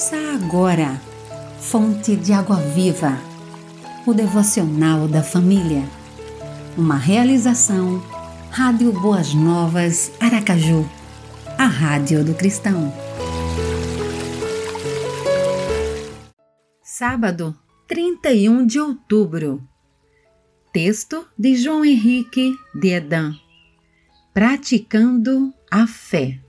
Ouça agora, Fonte de Água Viva, o devocional da família. Uma realização, Rádio Boas Novas, Aracaju, a Rádio do Cristão. Sábado, 31 de outubro. Texto de João Henrique de Edan. Praticando a fé.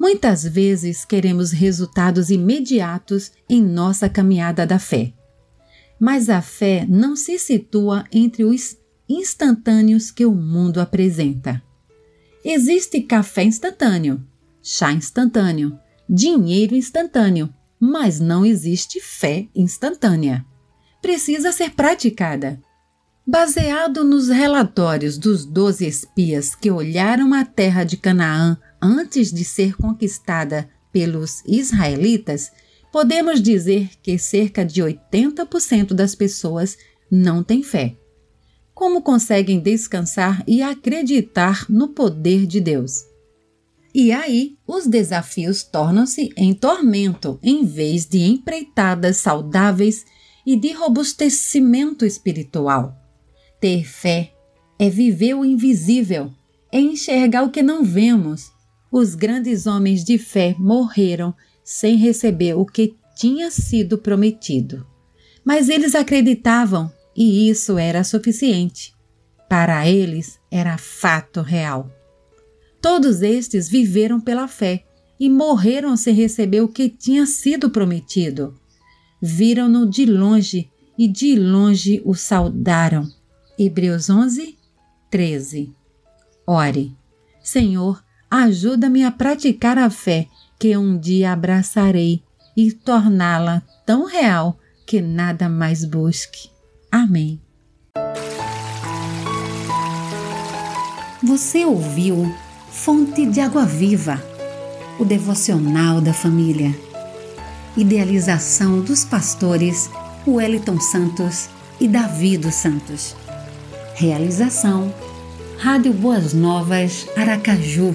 Muitas vezes queremos resultados imediatos em nossa caminhada da fé. Mas a fé não se situa entre os instantâneos que o mundo apresenta. Existe café instantâneo, chá instantâneo, dinheiro instantâneo, mas não existe fé instantânea. Precisa ser praticada. Baseado nos relatórios dos doze espias que olharam a terra de Canaã antes de ser conquistada pelos israelitas, podemos dizer que cerca de 80% das pessoas não têm fé. Como conseguem descansar e acreditar no poder de Deus? E aí, os desafios tornam-se em tormento em vez de empreitadas saudáveis e de robustecimento espiritual. Ter fé é viver o invisível, é enxergar o que não vemos, os grandes homens de fé morreram sem receber o que tinha sido prometido. Mas eles acreditavam e isso era suficiente. Para eles era fato real. Todos estes viveram pela fé e morreram sem receber o que tinha sido prometido. Viram-no de longe e de longe o saudaram. Hebreus 11, 13. Ore, Senhor, Ajuda-me a praticar a fé que um dia abraçarei e torná-la tão real que nada mais busque. Amém. Você ouviu Fonte de Água Viva, o devocional da família. Idealização dos pastores Wellington Santos e Davi dos Santos. Realização Rádio Boas Novas Aracaju